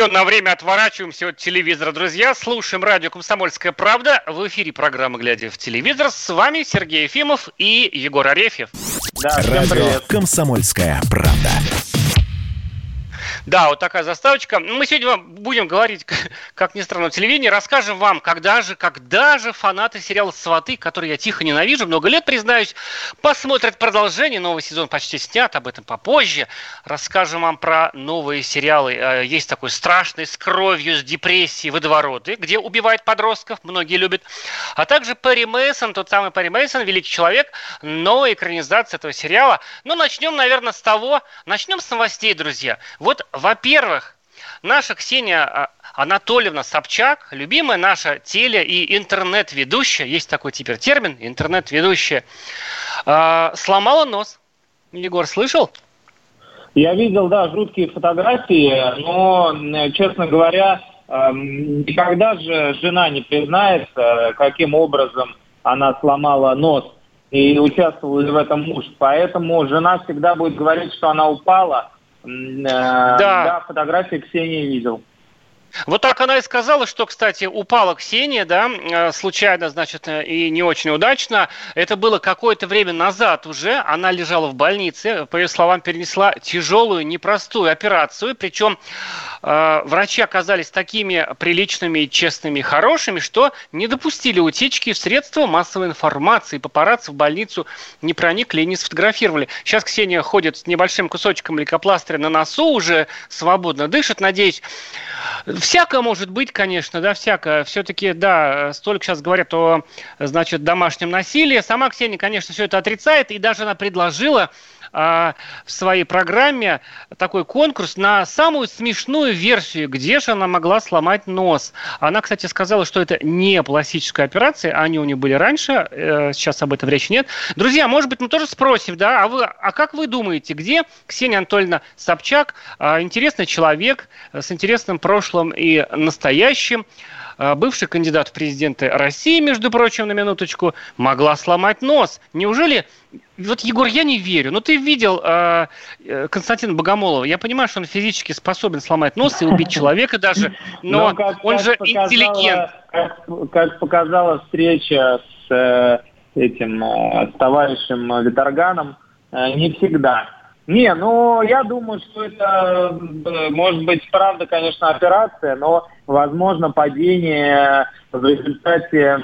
Все, на время отворачиваемся от телевизора, друзья. Слушаем радио «Комсомольская правда». В эфире программа «Глядя в телевизор». С вами Сергей Ефимов и Егор Арефьев. Да, Радио. «Комсомольская правда». Да, вот такая заставочка. Ну, Мы сегодня вам будем говорить, как ни странно, телевидении. Расскажем вам, когда же, когда же фанаты сериала «Сваты», который я тихо ненавижу, много лет, признаюсь, посмотрят продолжение. Новый сезон почти снят, об этом попозже. Расскажем вам про новые сериалы. Э, Есть такой страшный, с кровью, с депрессией «Водовороты», где убивают подростков, многие любят. А также Перри Мейсон, тот самый Перри Мейсон, великий человек, новая экранизация этого сериала. Ну, начнем, наверное, с того, начнем с новостей, друзья. Вот, во-первых, наша Ксения а, Анатольевна Собчак, любимая наша теле- и интернет-ведущая, есть такой теперь термин, интернет-ведущая, а, сломала нос. Егор, слышал? Я видел, да, жуткие фотографии, но, м, честно говоря, эм, никогда же жена не признается, каким образом она сломала нос и участвовал в этом муж. Поэтому жена всегда будет говорить, что она упала. Э, Да, фотографии Ксении видел. Вот так она и сказала, что, кстати, упала Ксения, да, э, случайно, значит, э, и не очень удачно. Это было какое-то время назад уже. Она лежала в больнице, по ее словам, перенесла тяжелую, непростую операцию. Причем э, врачи оказались такими приличными, честными хорошими, что не допустили утечки в средства массовой информации. Папарацци в больницу не проникли и не сфотографировали. Сейчас Ксения ходит с небольшим кусочком лейкопластыря на носу, уже свободно дышит, надеюсь. Всякое может быть, конечно, да, всякое. Все-таки, да, столько сейчас говорят о, значит, домашнем насилии. Сама Ксения, конечно, все это отрицает, и даже она предложила в своей программе такой конкурс на самую смешную версию, где же она могла сломать нос. Она, кстати, сказала, что это не пластическая операция, они у нее были раньше, э, сейчас об этом речи нет. Друзья, может быть, мы тоже спросим, да, а вы, а как вы думаете, где Ксения Анатольевна Собчак, а, интересный человек с интересным прошлым и настоящим, а, бывший кандидат в президенты России, между прочим, на минуточку, могла сломать нос. Неужели... Вот, Егор, я не верю. Но ты видел э, э, Константина Богомолова. Я понимаю, что он физически способен сломать нос и убить человека даже, но как- он как же показала- интеллигент. Как, как показала встреча с э, этим, э, с товарищем Виторганом, э, не всегда. Не, ну, я думаю, что это, э, может быть, правда, конечно, операция, но, возможно, падение в результате,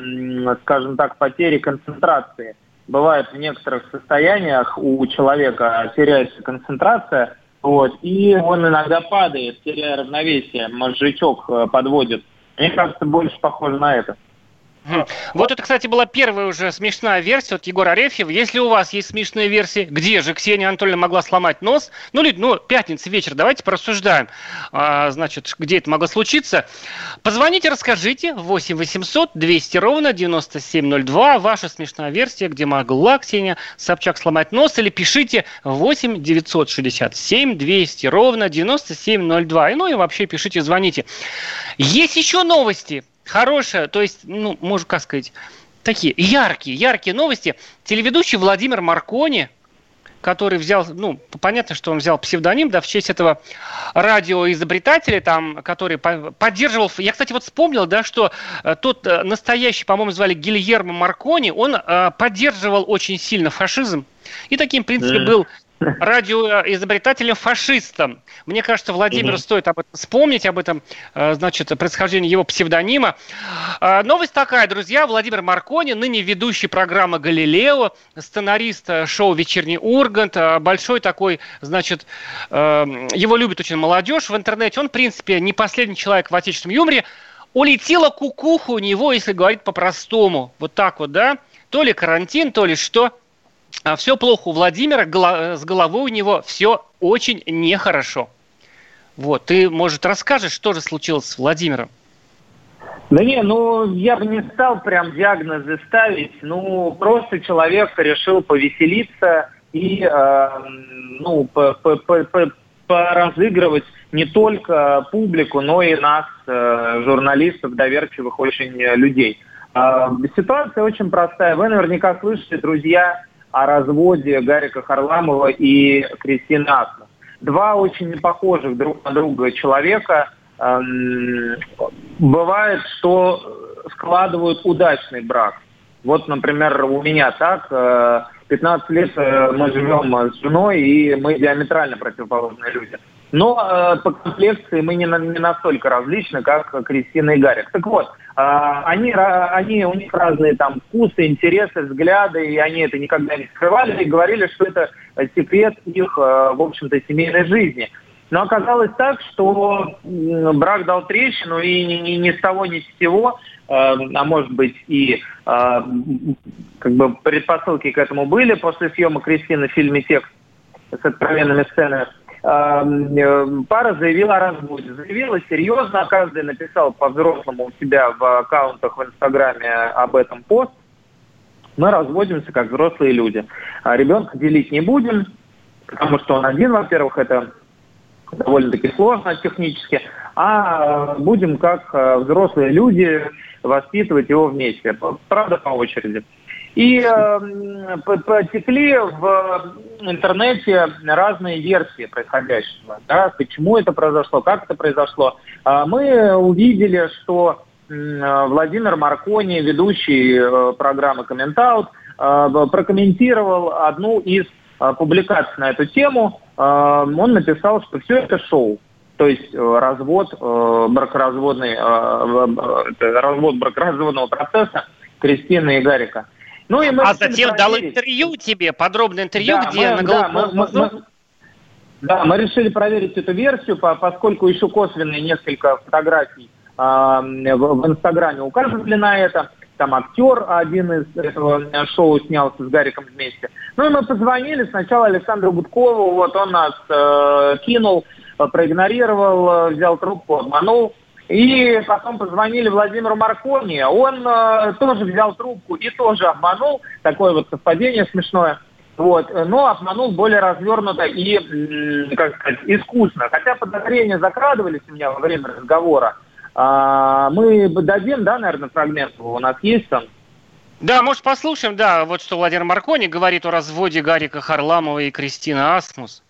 скажем так, потери концентрации. Бывает в некоторых состояниях у человека теряется концентрация, вот, и он иногда падает, теряя равновесие, мозжечок э, подводит. Мне кажется, больше похоже на это. Вот это, кстати, была первая уже смешная версия от Егора Арефьева. Если у вас есть смешные версии, где же Ксения Анатольевна могла сломать нос? Ну, люди, ну, пятница вечер, давайте порассуждаем, а, значит, где это могло случиться. Позвоните, расскажите. 8 800 200 ровно 9702. Ваша смешная версия, где могла Ксения Собчак сломать нос. Или пишите 8 967 200 ровно 9702. И, ну и вообще пишите, звоните. Есть еще новости. Хорошая, то есть, ну, можно как сказать, такие яркие, яркие новости. Телеведущий Владимир Маркони, который взял, ну, понятно, что он взял псевдоним, да, в честь этого радиоизобретателя, там, который по- поддерживал... Я, кстати, вот вспомнил, да, что э, тот э, настоящий, по-моему, звали Гильермо Маркони, он э, поддерживал очень сильно фашизм. И таким, в принципе, был радиоизобретателем-фашистом. Мне кажется, Владимиру Мгм. стоит об этом вспомнить, об этом, э, значит, происхождении его псевдонима. А, Новость такая, друзья. Владимир Маркони, ныне ведущий программы «Галилео», сценарист э, шоу «Вечерний Ургант», э, большой такой, значит, э, его любит очень молодежь в интернете. Он, в принципе, не последний человек в отечественном юморе. Улетела кукуха у него, если говорить по-простому. Вот так вот, да? То ли карантин, то ли что. Все плохо у Владимира, с головой у него все очень нехорошо. Вот, ты, может, расскажешь, что же случилось с Владимиром? Да не, ну я бы не стал прям диагнозы ставить. Ну, просто человек решил повеселиться и э, ну, поразыгрывать не только публику, но и нас, э, журналистов, доверчивых очень людей. Э, ситуация очень простая. Вы наверняка слышите, друзья, о разводе Гарика Харламова и Кристины Асмус. Два очень непохожих друг на друга человека – Эм, бывает, что складывают удачный брак. Вот, например, у меня так, 15 э, лет э, мы живем с женой, и мы диаметрально противоположные люди. Но э, по комплекции мы не, не настолько различны, как Кристина и Гарик. Так вот, они, они, у них разные там вкусы, интересы, взгляды, и они это никогда не скрывали, и говорили, что это секрет их, в общем-то, семейной жизни. Но оказалось так, что брак дал трещину, и ни, ни, ни с того, ни с сего, э, а может быть и э, как бы предпосылки к этому были после съемок Кристины в фильме «Текст» с откровенными сценами, э, пара заявила о разводе. Заявила серьезно, каждый написал по-взрослому у себя в аккаунтах в Инстаграме об этом пост. Мы разводимся как взрослые люди. А ребенка делить не будем, потому что он один, во-первых, это довольно-таки сложно технически, а будем как э, взрослые люди воспитывать его вместе, правда, по очереди. И э, потекли в интернете разные версии происходящего. Да, почему это произошло, как это произошло. А мы увидели, что Владимир Маркони, ведущий э, программы «Комментаут», э, прокомментировал одну из публикаций на эту тему – Эм, он написал, что все это шоу. То есть э, развод э, бракоразводный, э, развод бракоразводного процесса Кристины и Гарика. Ну, и мы а затем проверить. дал интервью тебе, подробное интервью, да, где мы, на да, мы, мы, мы, да, мы решили проверить эту версию, поскольку еще косвенные несколько фотографий э, в, Инстаграме указывали на это там актер один из этого шоу снялся с Гариком вместе. Ну и мы позвонили сначала Александру Гудкову, вот он нас э, кинул, проигнорировал, взял трубку, обманул. И потом позвонили Владимиру Маркони, он э, тоже взял трубку и тоже обманул, такое вот совпадение смешное. Вот, но обманул более развернуто и, как сказать, искусно. Хотя подозрения закрадывались у меня во время разговора. А, мы дадим, да, наверное, фрагмент, у нас есть там? Да, может, послушаем, да, вот что Владимир Маркони говорит о разводе Гарика Харламова и Кристины Асмус.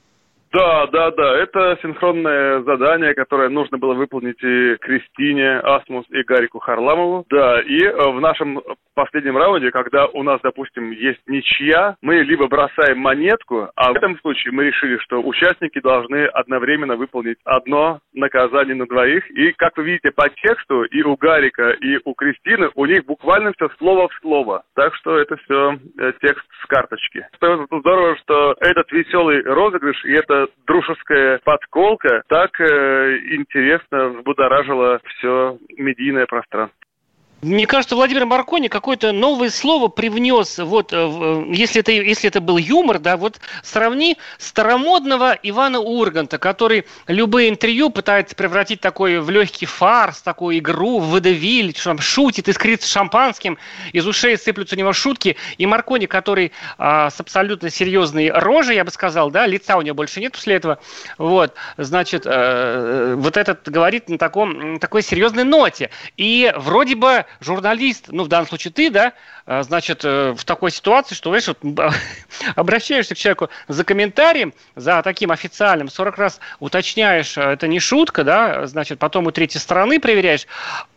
Да, да, да. Это синхронное задание, которое нужно было выполнить и Кристине Асмус и Гарику Харламову. Да, и э, в нашем последнем раунде, когда у нас, допустим, есть ничья, мы либо бросаем монетку, а в этом случае мы решили, что участники должны одновременно выполнить одно наказание на двоих. И, как вы видите по тексту, и у Гарика, и у Кристины, у них буквально все слово в слово. Так что это все э, текст с карточки. Здорово, что этот веселый розыгрыш и это дружеская подколка так э, интересно взбудоражила все медийное пространство. Мне кажется, Владимир Маркони какое-то новое слово привнес. Вот, э, э, если это, если это был юмор, да, вот сравни старомодного Ивана Урганта, который любые интервью пытается превратить такой в легкий фарс, такую игру, в водевиль, там шутит, искрит шампанским, из ушей сыплются у него шутки. И Маркони, который а, с абсолютно серьезной рожей, я бы сказал, да, лица у него больше нет после этого, вот, значит, э, вот этот говорит на таком, такой серьезной ноте. И вроде бы журналист, ну, в данном случае ты, да, а, значит, э, в такой ситуации, что, знаешь, вот, обращаешься к человеку за комментарием, за таким официальным, 40 раз уточняешь, э, это не шутка, да, значит, потом у третьей стороны проверяешь,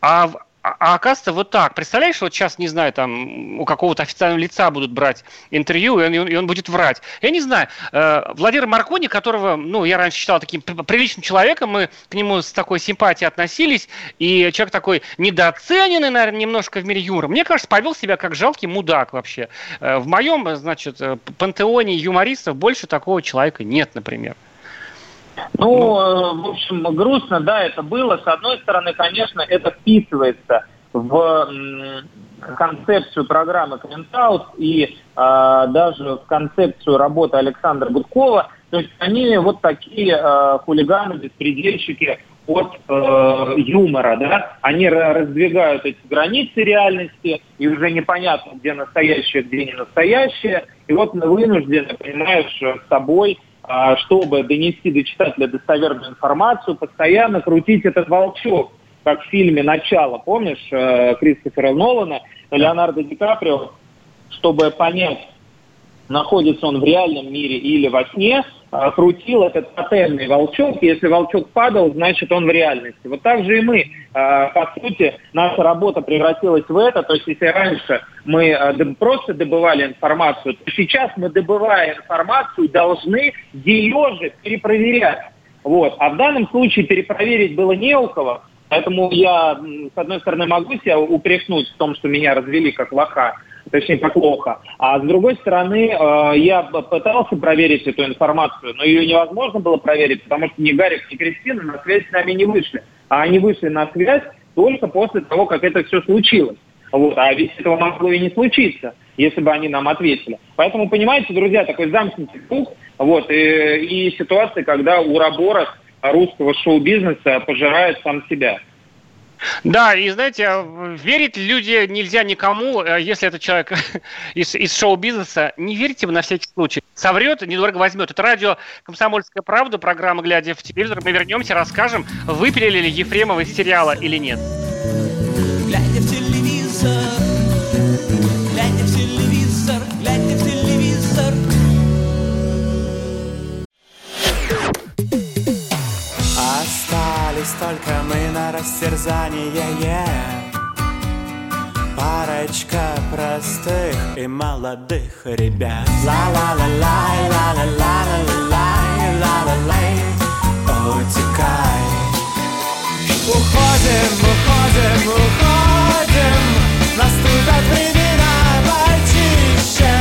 а а, а оказывается, вот так. Представляешь, вот сейчас, не знаю, там у какого-то официального лица будут брать интервью, и он, и он будет врать. Я не знаю. Э, Владимир Маркони, которого, ну, я раньше считал таким приличным человеком, мы к нему с такой симпатией относились, и человек такой недооцененный, наверное, немножко в мире юмора. Мне кажется, повел себя как жалкий мудак вообще. Э, в моем, значит, э, пантеоне юмористов больше такого человека нет, например. Ну, э, в общем, грустно, да, это было. С одной стороны, конечно, это вписывается в концепцию программы «Комментаут» и э, даже в концепцию работы Александра Гудкова. То есть они вот такие э, хулиганы, беспредельщики от э, юмора, да, они раздвигают эти границы реальности, и уже непонятно, где настоящее, где не настоящее. И вот вынуждены, понимаешь, с собой, э, чтобы донести до читателя достоверную информацию, постоянно крутить этот волчок как в фильме «Начало», помнишь, э, Кристофера Нолана, Леонардо Ди Каприо, чтобы понять, находится он в реальном мире или во сне, крутил этот тотемный волчок. Если волчок падал, значит он в реальности. Вот так же и мы. Э, по сути, наша работа превратилась в это. То есть если раньше мы просто добывали информацию, то сейчас мы, добывая информацию, должны ее же перепроверять. Вот. А в данном случае перепроверить было не у кого, Поэтому я, с одной стороны, могу себя упрекнуть в том, что меня развели как лоха, точнее, как лоха. А с другой стороны, э, я пытался проверить эту информацию, но ее невозможно было проверить, потому что ни Гарик, ни Кристина на связь с нами не вышли. А они вышли на связь только после того, как это все случилось. Вот. А ведь этого могло и не случиться, если бы они нам ответили. Поэтому, понимаете, друзья, такой замкнутый круг, вот, и, и ситуация, когда у Рабора русского шоу-бизнеса пожирает сам себя. Да, и знаете, верить люди нельзя никому, э, если это человек из, из шоу-бизнеса. Не верьте на всякий случай. Соврет, недорого возьмет. Это радио «Комсомольская правда», программа «Глядя в телевизор». Мы вернемся, расскажем, выпилили ли Ефремова из сериала или нет. Остались мы на растерзание Парочка простых и молодых ребят. Ла-ла-ла-лай, ла-ла-ла-ла-ла-лай, ла-ла-лай. Утекай. Уходим, уходим, уходим. Наступят времена почище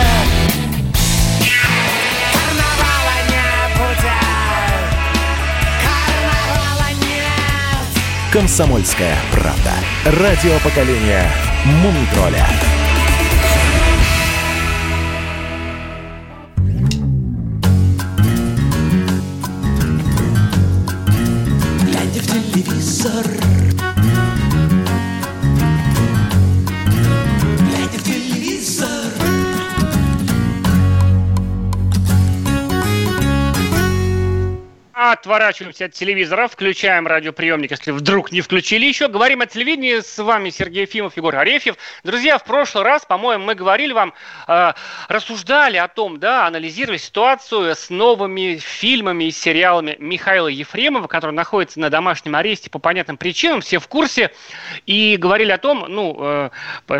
«Комсомольская правда». Радио поколения Мумитроля. Отворачиваемся от телевизора, включаем радиоприемник, если вдруг не включили еще. Говорим о телевидении. С вами Сергей Ефимов, Егор Арефьев. Друзья, в прошлый раз, по-моему, мы говорили вам, э, рассуждали о том, да, анализировали ситуацию с новыми фильмами и сериалами Михаила Ефремова, который находится на домашнем аресте по понятным причинам, все в курсе. И говорили о том, ну, э,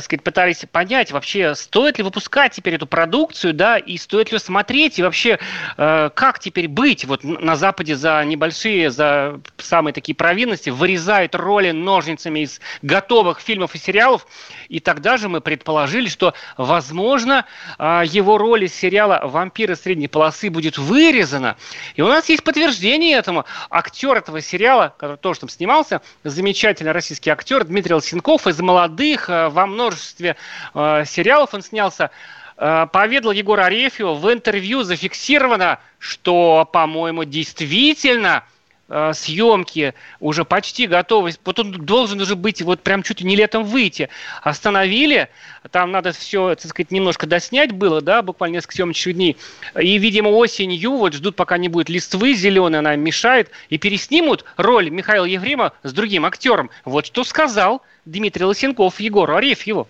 сказать, пытались понять вообще, стоит ли выпускать теперь эту продукцию, да, и стоит ли смотреть, и вообще, э, как теперь быть вот на Западе за небольшие, за самые такие провинности вырезают роли ножницами из готовых фильмов и сериалов. И тогда же мы предположили, что, возможно, а, его роль из сериала «Вампиры средней полосы» будет вырезана. И у нас есть подтверждение этому. Актер этого сериала, который тоже там снимался, замечательный российский актер Дмитрий Лосенков из молодых а, во множестве а, сериалов он снялся поведал Егор Арефьев в интервью зафиксировано, что, по-моему, действительно э, съемки уже почти готовы. Вот он должен уже быть, вот прям чуть ли не летом выйти. Остановили, там надо все, так сказать, немножко доснять было, да, буквально несколько съемочных дней. И, видимо, осенью вот ждут, пока не будет листвы зеленой, она мешает, и переснимут роль Михаила Ефрема с другим актером. Вот что сказал Дмитрий Лосенков Егору Арефьеву.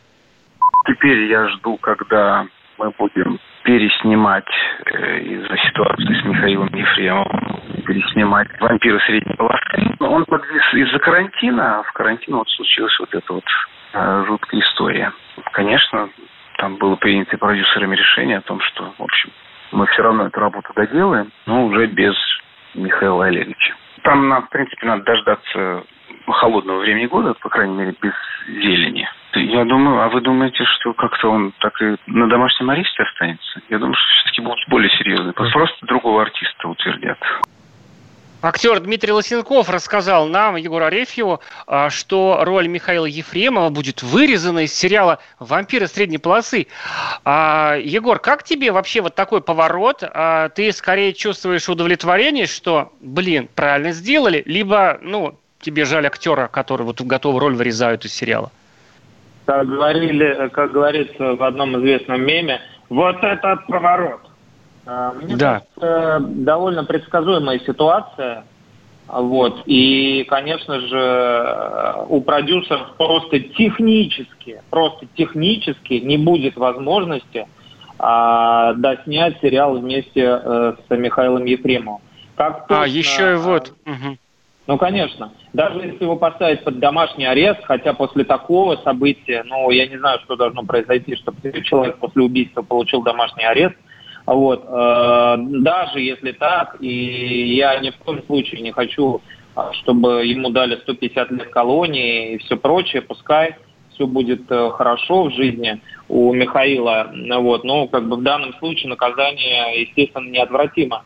Теперь я жду, когда мы будем переснимать э, из-за ситуации с Михаилом Ефремовым, переснимать «Вампиры средней полосы». Он подвис из-за карантина, а в карантин вот случилась вот эта вот э, жуткая история. Конечно, там было принято продюсерами решение о том, что, в общем, мы все равно эту работу доделаем, но уже без Михаила Олеговича. Там, в принципе, надо дождаться холодного времени года, по крайней мере, без зелени. Я думаю, а вы думаете, что как-то он так и на домашнем аресте останется? Я думаю, что все-таки будут более серьезные. Просто другого артиста утвердят. Актер Дмитрий Лосенков рассказал нам, Егору Арефьеву, а, что роль Михаила Ефремова будет вырезана из сериала «Вампиры средней полосы». А, Егор, как тебе вообще вот такой поворот? А, ты скорее чувствуешь удовлетворение, что, блин, правильно сделали, либо, ну, тебе жаль актера, который вот готовую роль вырезают из сериала? Как, говорили, как говорится в одном известном меме, вот этот поворот. А, мне да. кажется, довольно предсказуемая ситуация. Вот. И, конечно же, у продюсеров просто технически, просто технически не будет возможности а, доснять сериал вместе э, с Михаилом Ефремовым. Как точно, а, еще и вот. Угу. Ну, конечно. Даже если его поставить под домашний арест, хотя после такого события, ну, я не знаю, что должно произойти, чтобы человек после убийства получил домашний арест – вот. Э, даже если так, и я ни в коем случае не хочу, а, чтобы ему дали 150 лет колонии и все прочее, пускай все будет э, хорошо в жизни у Михаила. Вот. Но как бы в данном случае наказание, естественно, неотвратимо.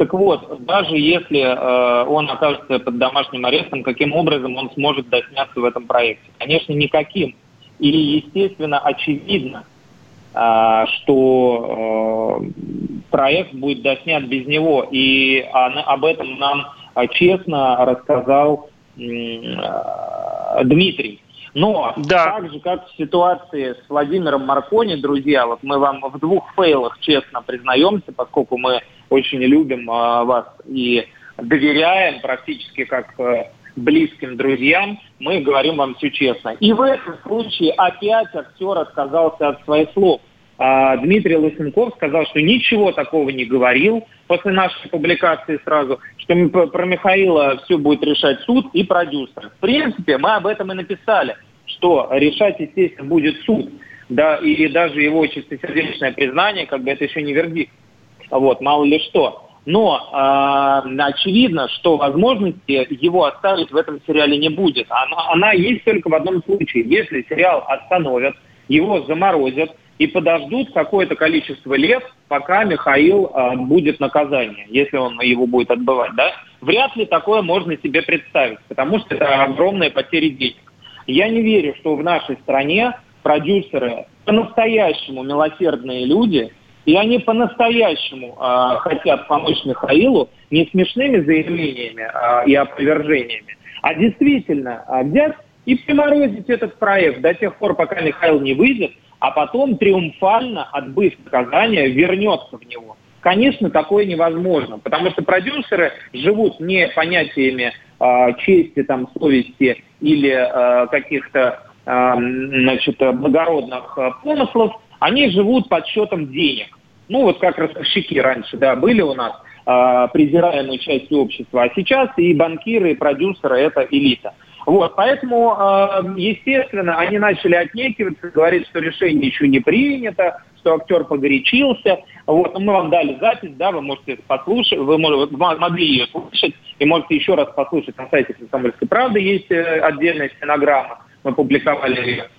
Так вот, даже если э, он окажется под домашним арестом, каким образом он сможет досняться в этом проекте? Конечно, никаким. И, естественно, очевидно, а, что э, проект будет доснят без него. И об этом нам а, честно рассказал э, Дмитрий. Но да. так же, как в ситуации с Владимиром Маркони, друзья, вот мы вам в двух фейлах честно признаемся, поскольку мы очень любим э, вас и доверяем практически как близким друзьям, мы говорим вам все честно. И в этом случае опять актер отказался от своих слов. А Дмитрий Лысенков сказал, что ничего такого не говорил после нашей публикации сразу, что про Михаила все будет решать суд и продюсер. В принципе, мы об этом и написали, что решать, естественно, будет суд. Да, и даже его чистосердечное признание, как бы это еще не вердикт. Вот, мало ли что. Но э, очевидно, что возможности его оставить в этом сериале не будет. Она, она есть только в одном случае. Если сериал остановят, его заморозят и подождут какое-то количество лет, пока Михаил э, будет наказание, если он его будет отбывать. Да? Вряд ли такое можно себе представить, потому что это огромные потери денег. Я не верю, что в нашей стране продюсеры по-настоящему милосердные люди, и они по-настоящему э, хотят помочь Михаилу не смешными заявлениями э, и опровержениями, а действительно э, взять и приморозить этот проект до тех пор, пока Михаил не выйдет, а потом триумфально, отбыв наказание, вернется в него. Конечно, такое невозможно, потому что продюсеры живут не понятиями э, чести, там, совести или э, каких-то э, значит, благородных помыслов, они живут подсчетом денег. Ну, вот как ростовщики раньше, да, были у нас э, презираемой частью общества, а сейчас и банкиры, и продюсеры – это элита. Вот, поэтому, э, естественно, они начали отнекиваться, говорить, что решение еще не принято, что актер погорячился. Вот, но мы вам дали запись, да, вы можете послушать, вы могли ее слушать, и можете еще раз послушать на сайте «Комсомольской правды», есть э, отдельная стенограмма, мы публиковали ее.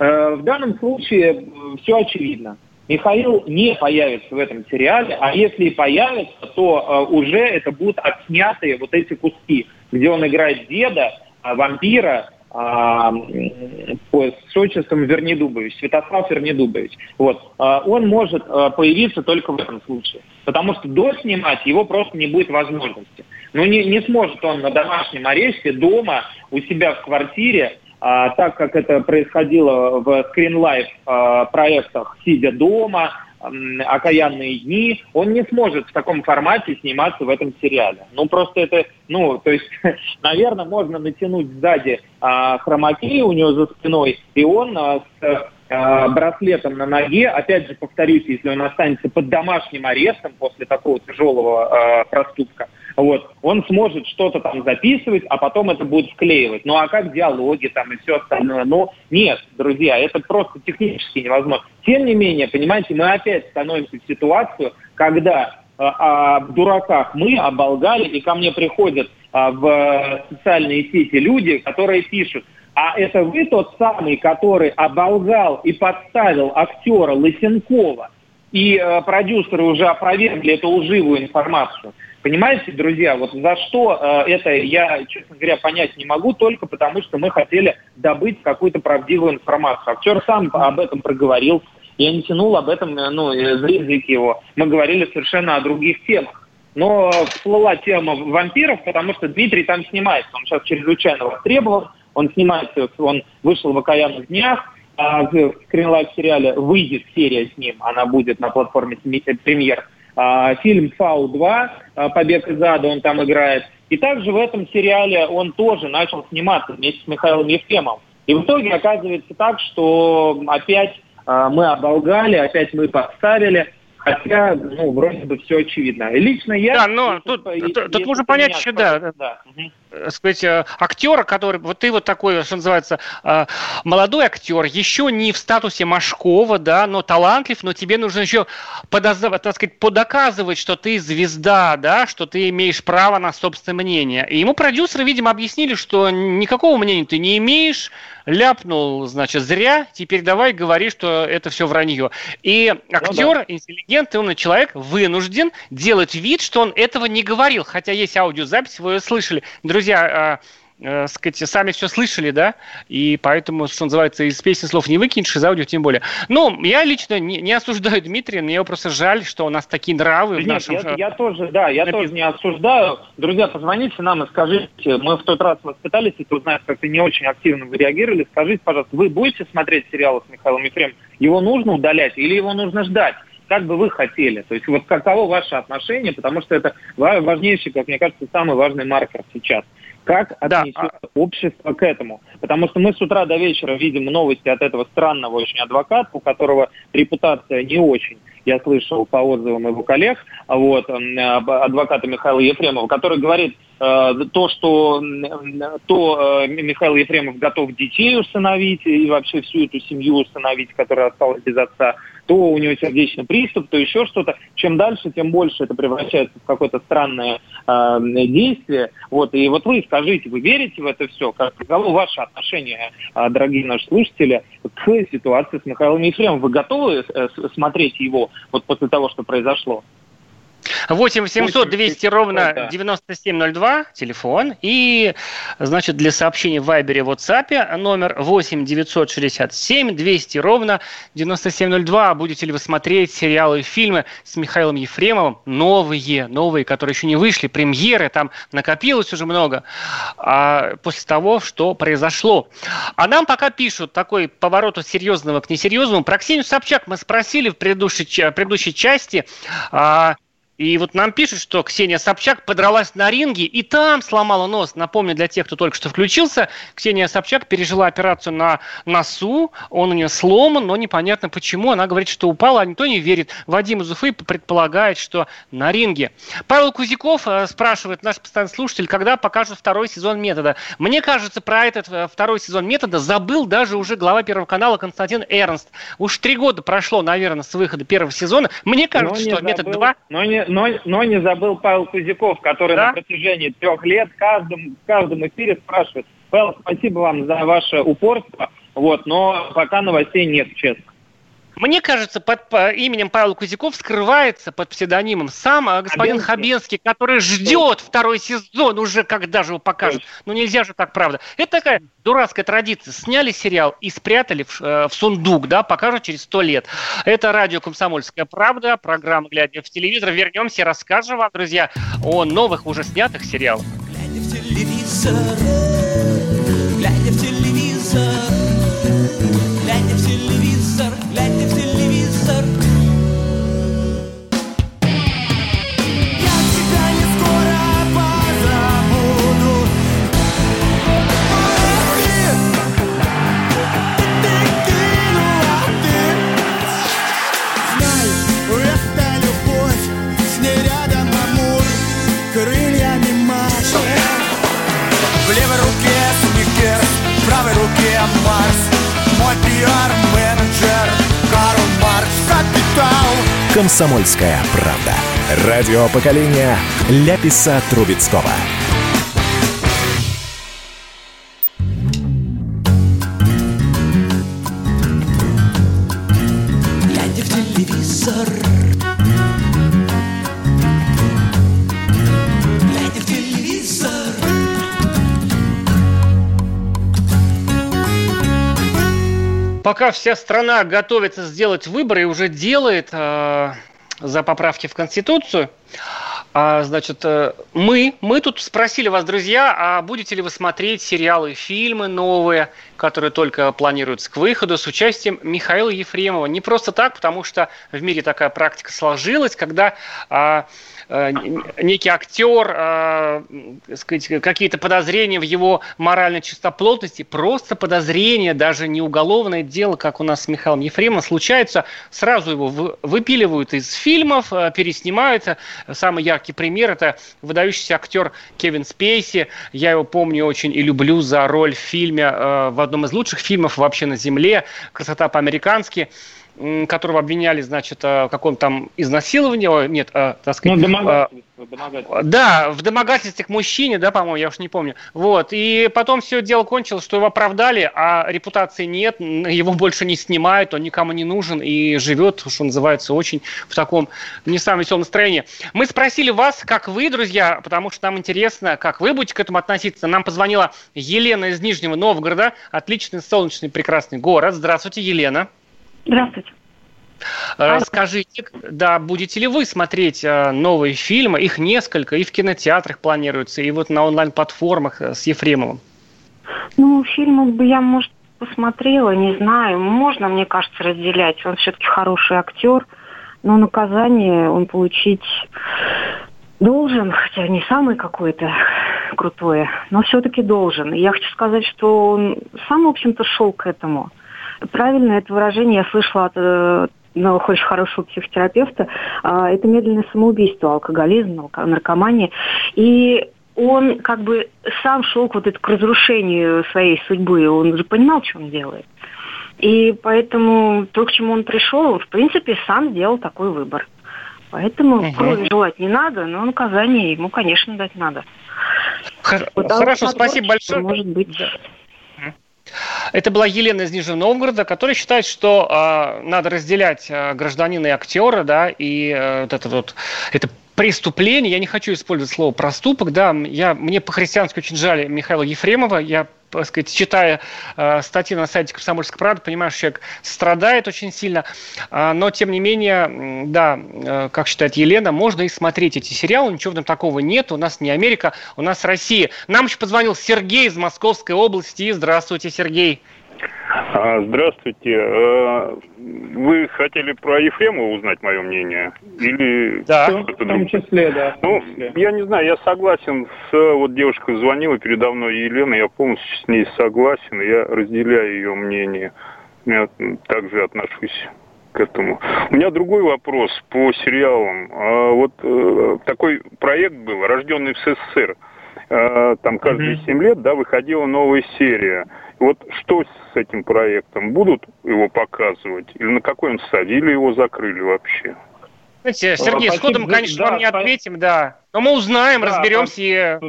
Э, в данном случае все очевидно. Михаил не появится в этом сериале, а если и появится, то уже это будут отснятые вот эти куски, где он играет деда, а, вампира а, с отчеством Вернедубович, Святослав Вернедубович. Вот. А, он может появиться только в этом случае. Потому что доснимать его просто не будет возможности. Ну, не, не сможет он на домашнем аресте дома у себя в квартире а, так как это происходило в скринлайф а, проектах, сидя дома, окаянные дни, он не сможет в таком формате сниматься в этом сериале. Ну, просто это, ну, то есть, наверное, можно натянуть сзади а, хромакею у него за спиной, и он а, с а, браслетом на ноге, опять же, повторюсь, если он останется под домашним арестом после такого тяжелого а, проступка, вот, он сможет что-то там записывать, а потом это будет вклеивать. Ну а как диалоги там и все остальное? Ну нет, друзья, это просто технически невозможно. Тем не менее, понимаете, мы опять становимся в ситуацию, когда а, о дураках мы, о Болгаре, и ко мне приходят а, в социальные сети люди, которые пишут, а это вы тот самый, который оболгал и подставил актера Лысенкова. и э, продюсеры уже опровергли эту лживую информацию. Понимаете, друзья, вот за что э, это я, честно говоря, понять не могу, только потому что мы хотели добыть какую-то правдивую информацию. Актер сам об этом проговорил, я не тянул об этом, э, ну, э, за язык его. Мы говорили совершенно о других темах. Но всплыла тема вампиров, потому что Дмитрий там снимается. Он сейчас чрезвычайно востребован. Он снимается, он вышел в «Окаянных днях», а в скринлайф сериале выйдет серия с ним, она будет на платформе премьер. А, фильм «Фау-2», а, «Побег из ада», он там играет. И также в этом сериале он тоже начал сниматься вместе с Михаилом Ефремовым. И в итоге оказывается так, что опять а, мы оболгали, опять мы подставили. Хотя, ну, вроде бы все очевидно. Лично я... Да, но тут, тут, тут можно понять еще, да, да. Угу. Сказать, э, актера, который, вот ты вот такой, что называется, э, молодой актер, еще не в статусе Машкова, да, но талантлив, но тебе нужно еще, подозревать, так сказать, подоказывать, что ты звезда, да, что ты имеешь право на собственное мнение. И ему продюсеры, видимо, объяснили, что никакого мнения ты не имеешь, ляпнул, значит, зря, теперь давай говори, что это все вранье. И актер, ну, да. интеллигентный, умный человек вынужден делать вид, что он этого не говорил, хотя есть аудиозапись, вы ее слышали. Друзья, а, э, сказать, сами все слышали, да, и поэтому, что называется, из песни слов не выкинешь, из аудио тем более. Ну, я лично не, не осуждаю Дмитрия, мне его просто жаль, что у нас такие нравы да в нашем... Нет, я, я тоже, да, я Напис... тоже не осуждаю. Друзья, позвоните нам и скажите, мы в тот раз вас пытались это узнать, как-то не очень активно вы реагировали, скажите, пожалуйста, вы будете смотреть сериал с Михаилом Ефремовым? Его нужно удалять или его нужно ждать? Как бы вы хотели. То есть вот каково ваше отношение, потому что это важнейший, как мне кажется, самый важный маркер сейчас. Как отнесется да. общество к этому? Потому что мы с утра до вечера видим новости от этого странного очень адвоката, у которого репутация не очень я слышал по отзывам его коллег, вот, адвоката Михаила Ефремова, который говорит, э, то, что то э, Михаил Ефремов готов детей усыновить и вообще всю эту семью усыновить, которая осталась без отца, то у него сердечный приступ, то еще что-то. Чем дальше, тем больше это превращается в какое-то странное э, действие. Вот, и вот вы скажите, вы верите в это все? Как, каково ваше отношение, э, дорогие наши слушатели, к ситуации с Михаилом Ефремовым? Вы готовы смотреть его вот после того, что произошло? 8 700 200 ровно 9702, телефон. И, значит, для сообщений в Вайбере, WhatsApp номер 8 967 200 ровно 9702. Будете ли вы смотреть сериалы и фильмы с Михаилом Ефремовым? Новые, новые, которые еще не вышли, премьеры, там накопилось уже много. А после того, что произошло. А нам пока пишут такой поворот от серьезного к несерьезному. Про Ксению Собчак мы спросили в предыдущей, предыдущей части. А, и вот нам пишут, что Ксения Собчак подралась на ринге и там сломала нос. Напомню для тех, кто только что включился, Ксения Собчак пережила операцию на носу, он у нее сломан, но непонятно почему. Она говорит, что упала, а никто не верит. Вадим из Уфы предполагает, что на ринге. Павел Кузяков э, спрашивает, наш постоянный слушатель, когда покажут второй сезон метода. Мне кажется, про этот э, второй сезон метода забыл даже уже глава Первого канала Константин Эрнст. Уж три года прошло, наверное, с выхода первого сезона. Мне кажется, что забыл, метод 2... Но не, но, но не забыл Павел Кузяков, который да? на протяжении трех лет каждым, в каждом эфире спрашивает, Павел, спасибо вам за ваше упорство, вот, но пока новостей нет, честно. Мне кажется, под именем Павел Кузяков скрывается под псевдонимом сам а, господин Хабенский, Хабенский который ждет второй сезон уже, когда же его покажут. Ну нельзя же так, правда. Это такая дурацкая традиция. Сняли сериал и спрятали в, э, в сундук, да, покажут через сто лет. Это радио «Комсомольская правда», программа «Глядя в телевизор». Вернемся, расскажем вам, друзья, о новых уже снятых сериалах. Глядя в телевизор, «Комсомольская правда». Радио поколения Ляписа Трубецкого. Пока вся страна готовится сделать выбор и уже делает э, за поправки в Конституцию, а, значит, э, мы, мы тут спросили вас, друзья, а будете ли вы смотреть сериалы фильмы новые, которые только планируются к выходу, с участием Михаила Ефремова? Не просто так, потому что в мире такая практика сложилась, когда а, некий актер, э, сказать, какие-то подозрения в его моральной чистоплотности, просто подозрения, даже не уголовное дело, как у нас с Михаилом Ефремовым, случается, сразу его выпиливают из фильмов, э, переснимают. Самый яркий пример – это выдающийся актер Кевин Спейси. Я его помню очень и люблю за роль в фильме, в одном из лучших фильмов вообще на Земле «Красота по-американски» которого обвиняли, значит, в каком-то там изнасиловании, нет, так сказать... Ну, домогательство, домогательство. Да, в домогательстве к мужчине, да, по-моему, я уж не помню. Вот, и потом все дело кончилось, что его оправдали, а репутации нет, его больше не снимают, он никому не нужен и живет, что называется, очень в таком не самом веселом настроении. Мы спросили вас, как вы, друзья, потому что нам интересно, как вы будете к этому относиться. Нам позвонила Елена из Нижнего Новгорода, отличный, солнечный, прекрасный город. Здравствуйте, Елена. Здравствуйте. Расскажите, да, будете ли вы смотреть э, новые фильмы? Их несколько, и в кинотеатрах планируется, и вот на онлайн-платформах э, с Ефремовым. Ну, фильмы бы я, может, посмотрела, не знаю. Можно, мне кажется, разделять. Он все-таки хороший актер, но наказание он получить должен, хотя не самый какой-то крутое, но все-таки должен. И я хочу сказать, что он сам, в общем-то, шел к этому. Правильно это выражение я слышала от э, ну, очень хорошего психотерапевта. А, это медленное самоубийство, алкоголизм, наркомания. И он как бы сам шел к вот это, к разрушению своей судьбы. Он же понимал, что он делает. И поэтому то, к чему он пришел, он, в принципе, сам сделал такой выбор. Поэтому угу. крови желать не надо, но наказание ему, конечно, дать надо. Вот, а Хорошо, спасибо большое. Может быть. Это была Елена из Нижнего Новгорода, которая считает, что э, надо разделять э, гражданина и актера, да, и э, вот это вот это преступление, я не хочу использовать слово проступок, да, я, мне по-христиански очень жаль Михаила Ефремова, я так сказать, читая э, статьи на сайте «Комсомольской правды», понимаешь, человек страдает очень сильно, э, но, тем не менее, да, э, как считает Елена, можно и смотреть эти сериалы, ничего в этом такого нет, у нас не Америка, у нас Россия. Нам еще позвонил Сергей из Московской области. Здравствуйте, Сергей. А, здравствуйте. А, вы хотели про Ефремова узнать мое мнение? Или да, в том числе, да. Ну, я не знаю, я согласен с... Вот девушка звонила передо мной, Елена, я полностью с ней согласен, я разделяю ее мнение. Я также отношусь к этому. У меня другой вопрос по сериалам. А, вот э, такой проект был, рожденный в СССР. Там каждые mm-hmm. 7 лет, да, выходила новая серия. Вот что с этим проектом? Будут его показывать? Или на какой он стадии? Или его закрыли вообще? Знаете, Сергей, спасибо, сходом, конечно, да, вам не ответим, да. Но мы узнаем, да, разберемся.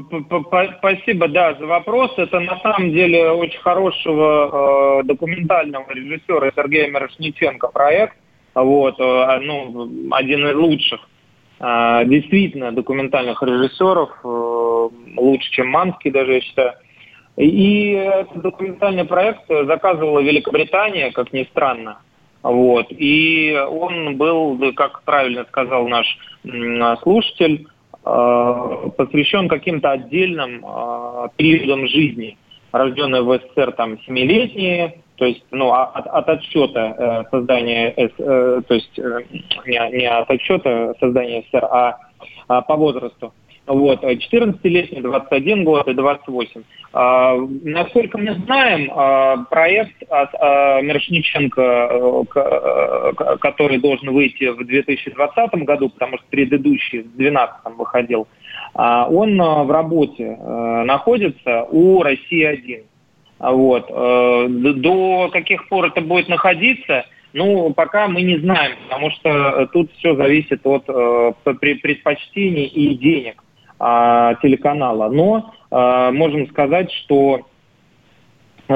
Спасибо, да, за вопрос. Это на самом деле очень хорошего э, документального режиссера Сергея Мирошниченко проект. Вот, э, ну, один из лучших э, действительно документальных режиссеров, э, лучше, чем Манский даже, я считаю. И этот документальный проект заказывала Великобритания, как ни странно. Вот. И он был, как правильно сказал наш слушатель, э, посвящен каким-то отдельным э, периодам жизни. Рожденные в СССР там семилетние, то есть ну, а, от, от отсчета э, создания, то есть не, от отсчета создания СССР, а, а по возрасту. Вот, 14-летний, 21 год и 28. А, насколько мы знаем, а, проект от а, Мирошниченко, а, который должен выйти в 2020 году, потому что предыдущий в 2012 выходил, он в работе а, находится у России-1. Вот. До каких пор это будет находиться, ну, пока мы не знаем, потому что тут все зависит от э, предпочтений и денег телеканала. Но можем сказать, что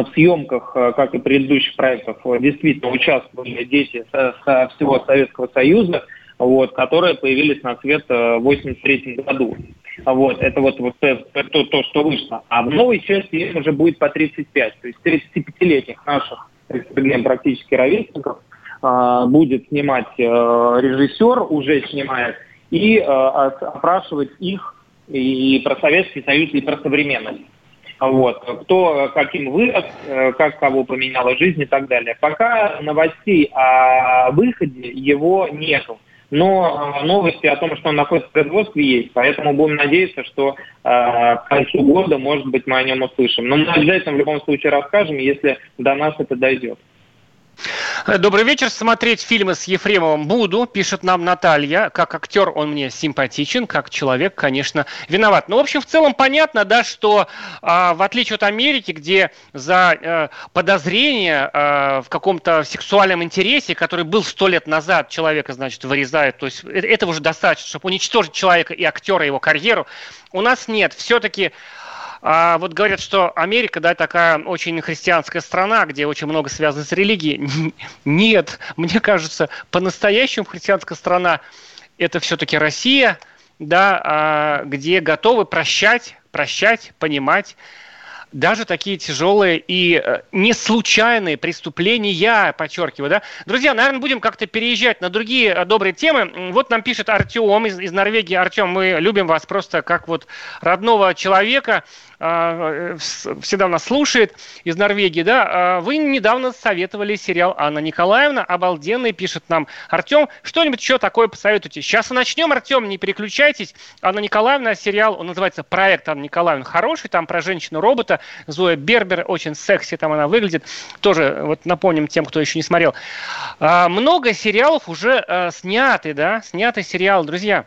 в съемках, а, как и предыдущих проектов, действительно участвовали дети со, всего Советского Союза, вот, которые появились на свет в 1983 году. Вот, это вот, вот то, то, то, что вышло. А в новой части им уже будет по 35, то есть 35-летних наших практически ровесников, будет снимать э, режиссер, уже снимает, и э, опрашивать их и про Советский Союз, и про современность. Вот. Кто каким вырос, э, как кого поменяла жизнь и так далее. Пока новостей о выходе его нету. Но новости о том, что он находится в производстве, есть. Поэтому будем надеяться, что э, к концу года, может быть, мы о нем услышим. Но мы обязательно в любом случае расскажем, если до нас это дойдет. Добрый вечер. Смотреть фильмы с Ефремовым буду, пишет нам Наталья. Как актер он мне симпатичен, как человек, конечно, виноват. Ну, в общем, в целом понятно, да, что а, в отличие от Америки, где за а, подозрение а, в каком-то сексуальном интересе, который был сто лет назад, человека, значит, вырезают, то есть э, этого уже достаточно, чтобы уничтожить человека и актера, его карьеру, у нас нет. Все-таки а вот говорят, что Америка, да, такая очень христианская страна, где очень много связано с религией. Нет, мне кажется, по-настоящему христианская страна это все-таки Россия, да, а, где готовы прощать, прощать, понимать даже такие тяжелые и э, не случайные преступления, я подчеркиваю, да. Друзья, наверное, будем как-то переезжать на другие э, добрые темы. Вот нам пишет Артем из, из Норвегии. Артем, мы любим вас просто как вот родного человека. А, э, всегда нас слушает из Норвегии, да, а, вы недавно советовали сериал Анна Николаевна, обалденный, пишет нам Артем. Что-нибудь еще такое посоветуйте? Сейчас и начнем, Артем, не переключайтесь. Анна Николаевна, сериал, он называется «Проект Анна Николаевна», хороший, там про женщину-робота, Зоя Бербер, очень секси там она выглядит. Тоже вот напомним тем, кто еще не смотрел. А, много сериалов уже э, сняты, да, сняты сериалы, друзья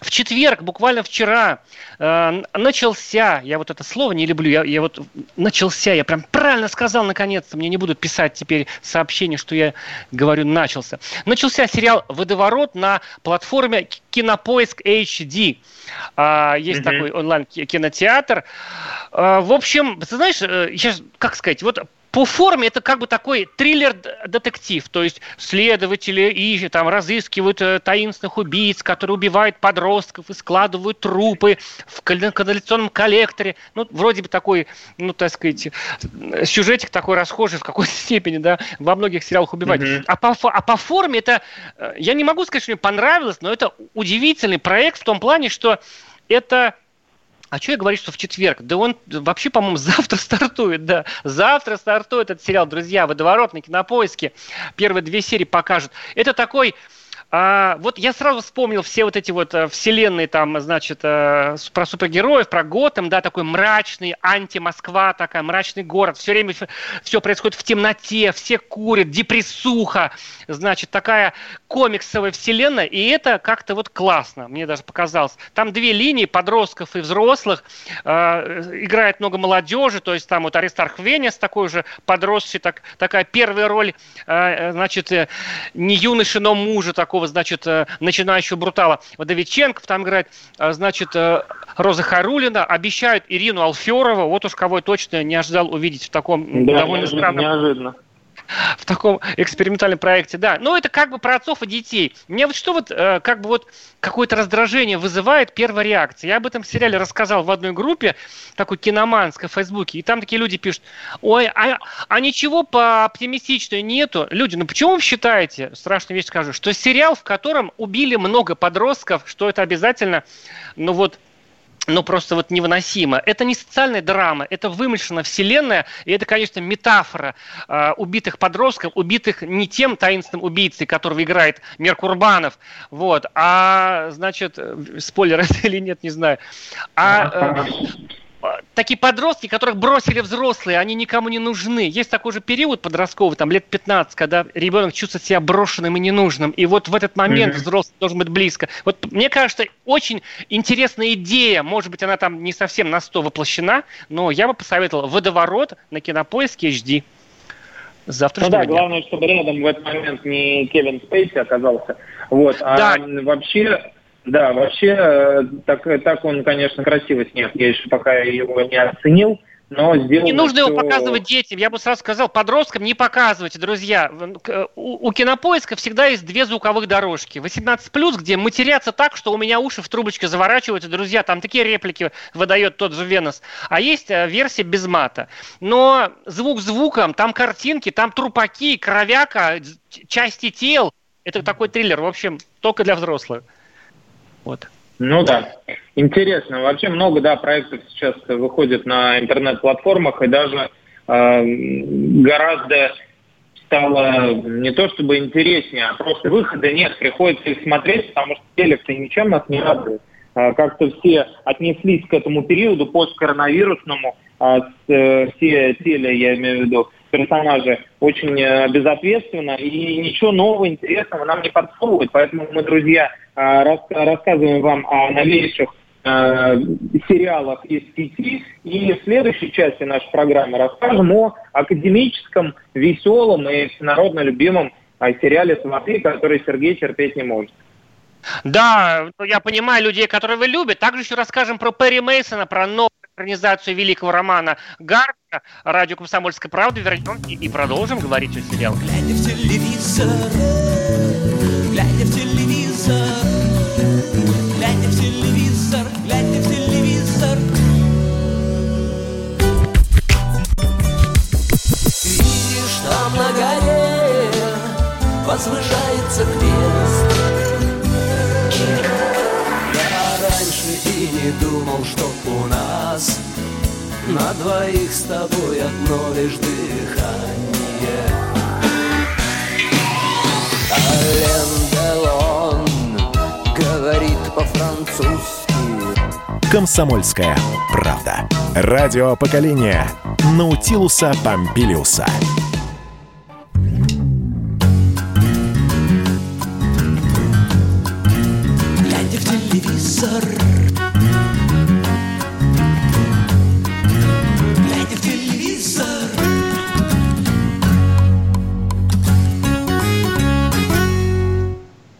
в четверг, буквально вчера, э, начался, я вот это слово не люблю, я, я вот начался, я прям правильно сказал наконец-то, мне не будут писать теперь сообщения, что я говорю начался. Начался сериал «Водоворот» на платформе Кинопоиск HD. Э, есть mm-hmm. такой онлайн-кинотеатр. Э, в общем, ты знаешь, э, сейчас, как сказать, вот по форме это как бы такой триллер-детектив, то есть следователи ищут, там разыскивают э, таинственных убийц, которые убивают подростков и складывают трупы в канализационном коллекторе. Ну, вроде бы такой, ну, так сказать, сюжетик такой расхожий в какой-то степени, да, во многих сериалах убивать. Mm-hmm. А, по, а по форме это, э, я не могу сказать, что мне понравилось, но это удивительный проект в том плане, что это а что я говорю, что в четверг? Да он вообще, по-моему, завтра стартует, да. Завтра стартует этот сериал, друзья, «Водоворот» на Кинопоиске. Первые две серии покажут. Это такой а, вот я сразу вспомнил все вот эти вот а, вселенные там, значит, а, про супергероев, про Готэм, да, такой мрачный, анти-Москва такая, мрачный город, все время все происходит в темноте, все курят, депрессуха, значит, такая комиксовая вселенная, и это как-то вот классно, мне даже показалось. Там две линии, подростков и взрослых, э, играет много молодежи, то есть там вот Аристарх Венес такой же подросший, так, такая первая роль, э, значит, э, не юноши, но мужа такого, такого, значит, э, начинающего брутала. Водовиченков там играет, э, значит, э, Роза Харулина, обещают Ирину Алферову, вот уж кого я точно не ожидал увидеть в таком да, довольно странном... неожиданно в таком экспериментальном проекте, да. Но это как бы про отцов и детей. Мне вот что вот, э, как бы вот какое-то раздражение вызывает первая реакция. Я об этом сериале рассказал в одной группе, такой киноманской в Фейсбуке, и там такие люди пишут, ой, а, а ничего по оптимистичному нету. Люди, ну почему вы считаете, страшную вещь скажу, что сериал, в котором убили много подростков, что это обязательно, ну вот, ну, просто вот невыносимо. Это не социальная драма, это вымышленная вселенная, и это, конечно, метафора э, убитых подростков, убитых не тем таинственным убийцей, которого играет Меркурбанов, вот, а, значит, э, спойлер это или нет, не знаю, а э, такие подростки, которых бросили взрослые, они никому не нужны. Есть такой же период подростковый, там лет 15, когда ребенок чувствует себя брошенным и ненужным. И вот в этот момент mm-hmm. взрослый должен быть близко. Вот мне кажется, очень интересная идея. Может быть, она там не совсем на 100 воплощена, но я бы посоветовал «Водоворот» на кинопоиске HD. Завтра ну да, дня. главное, чтобы рядом в этот момент не Кевин Спейси оказался. Вот. А да. вообще да, вообще, э, так, так он, конечно, красиво снят. Я еще пока его не оценил. но Не нужно его всё- показывать детям. Я бы сразу сказал, подросткам не показывайте, друзья. У, у кинопоиска всегда есть две звуковых дорожки. 18+, где матерятся так, что у меня уши в трубочке заворачиваются. Друзья, там такие реплики выдает тот же Венос. А есть э, версия без мата. Но звук звуком, там картинки, там трупаки, кровяка, части тел. Это такой триллер, в общем, только для взрослых. Вот. Ну да, интересно. Вообще много, да, проектов сейчас выходит на интернет-платформах, и даже э, гораздо стало не то чтобы интереснее, а просто выхода нет, приходится их смотреть, потому что телек-то ничем нас не радует. А, Как-то все отнеслись к этому периоду посткоронавирусному, а, э, все теле, я имею в виду, персонажи очень э, безответственно и ничего нового, интересного нам не подсовывают. Поэтому мы, друзья, э, рас- рассказываем вам о новейших э, сериалах из сети. И в следующей части нашей программы расскажем о академическом, веселом и всенародно любимом сериале «Сваты», который Сергей терпеть не может. Да, ну, я понимаю людей, которые вы любите. Также еще расскажем про Перри Мейсона, про новую экранизацию великого романа Гарка. Радио «Комсомольская правда» вернем и, продолжим говорить о сериалах. Глядя в телевизор, глядя в телевизор, глядя в телевизор, глядя в телевизор. Видишь, там на горе возвышается крест. Я раньше и не думал, что двоих с тобой одно лишь дыхание. Ален Делон говорит по-французски. «Комсомольская правда». Радио поколения Наутилуса Помпилиуса.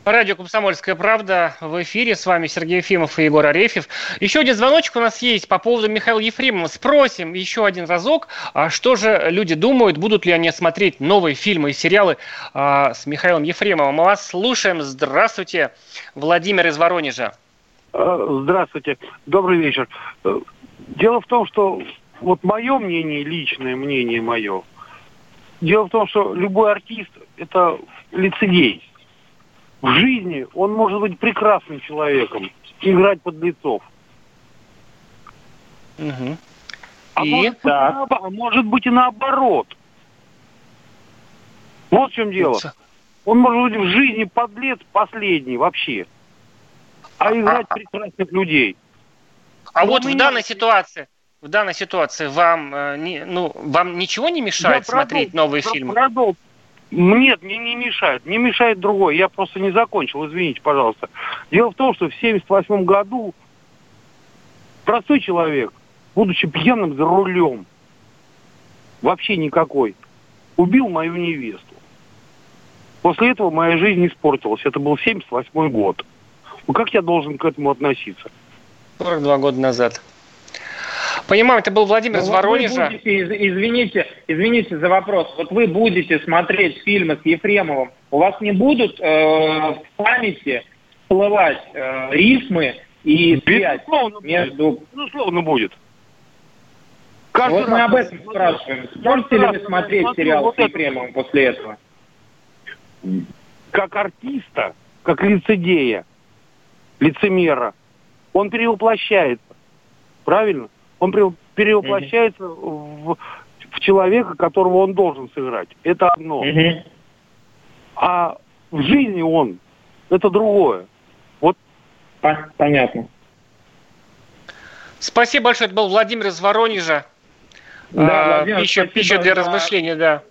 Радио «Комсомольская правда» в эфире. С вами Сергей Ефимов и Егор Арефьев. Еще один звоночек у нас есть по поводу Михаила Ефремова. Спросим еще один разок, а что же люди думают, будут ли они смотреть новые фильмы и сериалы а, с Михаилом Ефремовым. Мы вас слушаем. Здравствуйте, Владимир из Воронежа. Э, Здравствуйте, добрый вечер. Э, Дело в том, что вот мое мнение, личное мнение мое, дело в том, что любой артист – это лицедей. В жизни он может быть прекрасным человеком, играть под лицов. Мгм. А, И? может, быть, и Так. наобо- а может быть и наоборот. Вот в чем дело. Он может быть в жизни подлец последний вообще. А играть прекрасных людей. А Ну, вот у в меня- данной ситуации, в данной ситуации вам, э, не- ну, вам ничего не мешает Я смотреть продол- новые про- фильмы? продол- Нет, мне не мешает. Не мешает другой. Я просто не закончил, извините, пожалуйста. Дело в том, что в 78 году простой человек, будучи пьяным за рулем, вообще никакой, убил мою невесту. После этого моя жизнь испортилась. Это был 78 год. Ну как я должен к этому относиться? 42 года назад. Понимаю, это был Владимир из Ну, Воронежа. будете, из- извините, извините за вопрос. Вот вы будете смотреть фильмы с Ефремовым, у вас не будут э, в памяти всплывать э, рифмы и связь Безусловно, между... Безусловно, будет. Каждый Вот мы раз- об этом спрашиваем. Сможете ли вы смотреть Смотрю, сериал вот с это- Ефремовым после этого? как артиста, как лицедея, лицемера, он перевоплощается. Правильно? Он пере- перевоплощается в, в человека, которого он должен сыграть. Это одно. А в жизни он это другое. По- Понятно. Спасибо большое, это был Владимир из Воронежа. Да, А, Владимир, пища, пища для за- размышлений, да.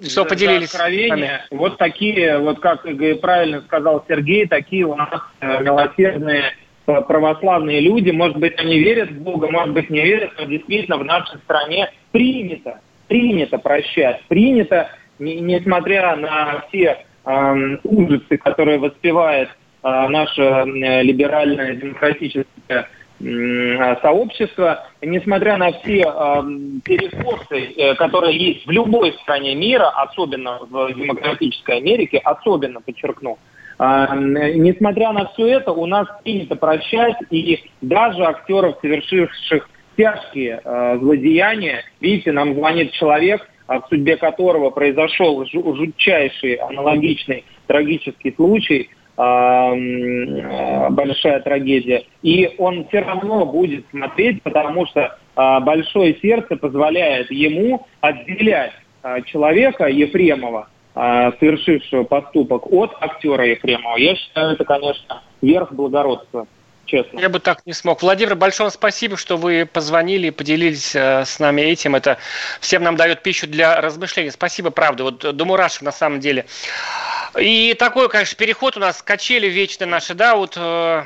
Что за- поделились за откровения. Вот такие, вот как правильно сказал Сергей, такие у нас милосердные э, православные люди. Может быть, они верят в Бога, может быть, не верят, но действительно в нашей стране принято, принято прощать, принято, не- несмотря на все эм, ужасы, которые воспевает э, наша э, либеральная демократическая м, сообщества, несмотря на все э, перекосы, э, которые есть в любой стране мира, особенно в демократической Америке, особенно, подчеркну, несмотря на все это, у нас принято прощать, и даже актеров, совершивших тяжкие э, злодеяния, видите, нам звонит человек, в судьбе которого произошел жу- жутчайший аналогичный трагический случай, э, большая трагедия, и он все равно будет смотреть, потому что большое сердце позволяет ему отделять человека Ефремова а, совершившего поступок от актера Ефремова. Я считаю, это, конечно, верх благородства. Честно. Я бы так не смог. Владимир, большое спасибо, что вы позвонили и поделились э, с нами этим. Это всем нам дает пищу для размышлений. Спасибо, правда. Вот до мурашек на самом деле. И такой, конечно, переход у нас, качели вечные наши, да, вот э,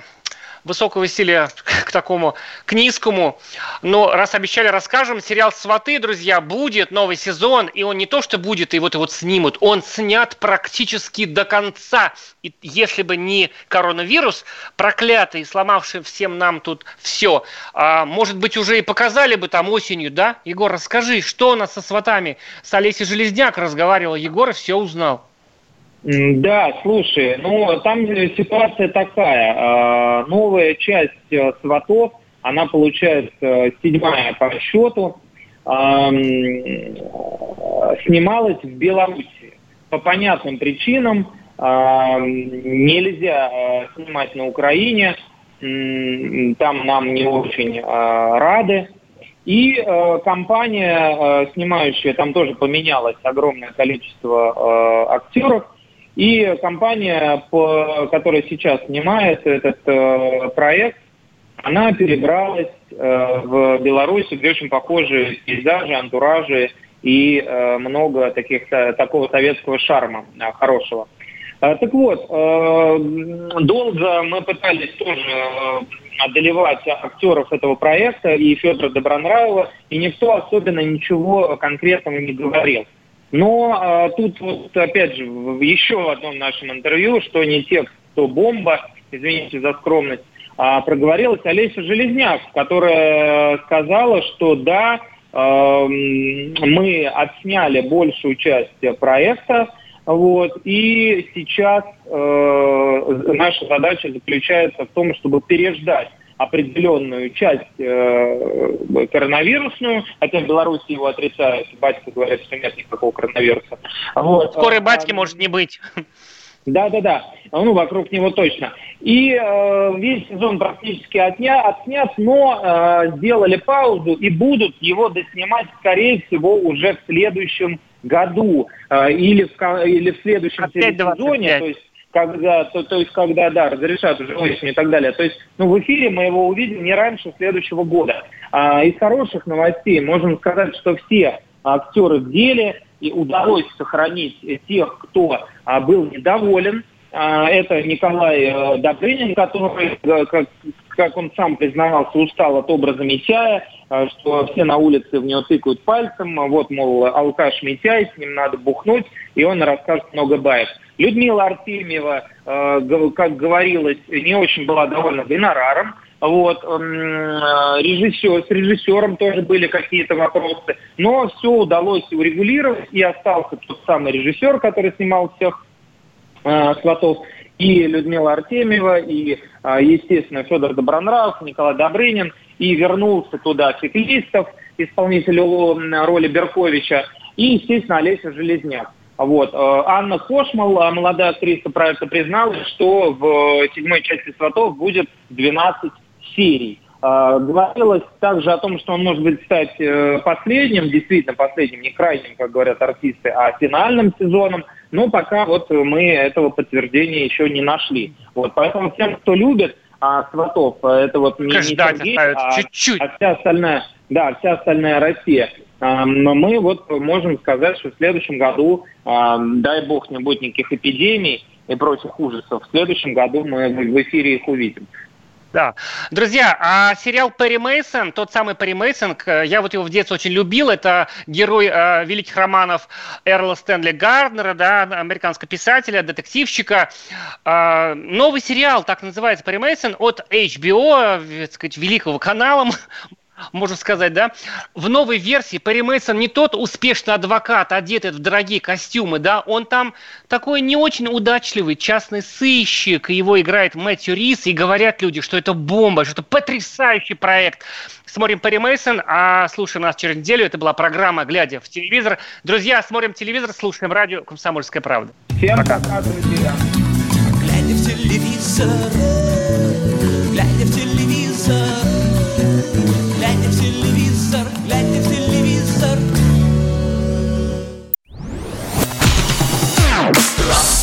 высокого стиля к такому, к низкому. Но раз обещали, расскажем. Сериал «Сваты», друзья, будет новый сезон. И он не то, что будет, и вот его снимут. Он снят практически до конца. И если бы не коронавирус, проклятый, сломавший всем нам тут все, а, может быть, уже и показали бы там осенью, да? Егор, расскажи, что у нас со «Сватами»? С Олесей Железняк разговаривал Егор и все узнал. Да, слушай, ну там ситуация такая. А, Новая часть э, сватов, она получается седьмая по счету, а, снималась в Беларуси. По понятным причинам а, нельзя э, снимать на Украине, там нам не очень рады. И э, компания, э, снимающая, там тоже поменялось огромное количество э, актеров. И компания, которая сейчас снимает этот э, проект, она перебралась э, в Беларусь, где очень похожие пейзажи, антуражи и э, много таких, такого советского шарма хорошего. Так вот, долго мы пытались тоже одолевать актеров этого проекта и Федора Добронравова, и никто особенно ничего конкретного не говорил. Но э, тут вот опять же в еще одном нашем интервью, что не текст, то бомба, извините за скромность, а, проговорилась Олеся Железняк, которая сказала, что да, э, мы отсняли большую часть проекта, вот, и сейчас э, наша задача заключается в том, чтобы переждать определенную часть э, коронавирусную, хотя в Беларуси его отрицают, батька говорят, что нет никакого коронавируса. Вот. Скорой А, батьки может не быть. да, да, да. Ну, вокруг него точно. И э, весь сезон практически отня, отснят, но э, сделали паузу и будут его доснимать, скорее всего, уже в следующем году э, или, в, или в следующем сезоне, 25. то есть когда, то, то есть когда, да, разрешат уже осенью и так далее. То есть, ну, в эфире мы его увидим не раньше следующего года. А, из хороших новостей можем сказать, что все актеры в деле, и удалось сохранить тех, кто а, был недоволен. А, это Николай э, Добрынин, который, э, как, как он сам признавался, устал от образа Митяя, э, что все на улице в него тыкают пальцем, вот, мол, алкаш Митяй, с ним надо бухнуть, и он расскажет много баек. Людмила Артемьева, э, как говорилось, не очень была довольна гонораром. Вот, э, режиссер, с режиссером тоже были какие-то вопросы, но все удалось урегулировать, и остался тот самый режиссер, который снимал всех э, сватов, и Людмила Артемьева, и, э, естественно, Федор Добронравов, Николай Добрынин, и вернулся туда Феклистов, исполнитель роли Берковича, и, естественно, Олеся Железняк. Вот. э, Анна Кошмал, э, молодая актриса проекта, призналась, что в седьмой части «Сватов» будет 12 серий. Э, Говорилось также о том, что он может быть стать э, последним, действительно последним, не крайним, как говорят артисты, а финальным сезоном. Но пока вот мы этого подтверждения еще не нашли. Вот, поэтому всем, кто любит а, сватов, э, это вот не, не Сергей, а, чуть-чуть. а вся остальная, да, вся остальная Россия. Но мы вот можем сказать, что в следующем году, дай бог, не будет никаких эпидемий и прочих ужасов, в следующем году мы в эфире их увидим. Да. Друзья, а сериал Перри Мейсон, тот самый Перри Мейсон, я вот его в детстве очень любил, это герой э, великих романов Эрла Стэнли Гарднера, да, американского писателя, детективщика. Э, новый сериал, так называется, Перри Мейсон, от HBO, так сказать, великого канала, можно сказать, да, в новой версии Перри Мейсон не тот успешный адвокат, одетый в дорогие костюмы, да, он там такой не очень удачливый частный сыщик, его играет Мэтью Рис, и говорят люди, что это бомба, что это потрясающий проект. Смотрим Перри Мейсон, а слушаем нас через неделю. Это была программа «Глядя в телевизор». Друзья, смотрим телевизор, слушаем радио «Комсомольская правда». Всем пока, пока друзья. Глядя в телевизор,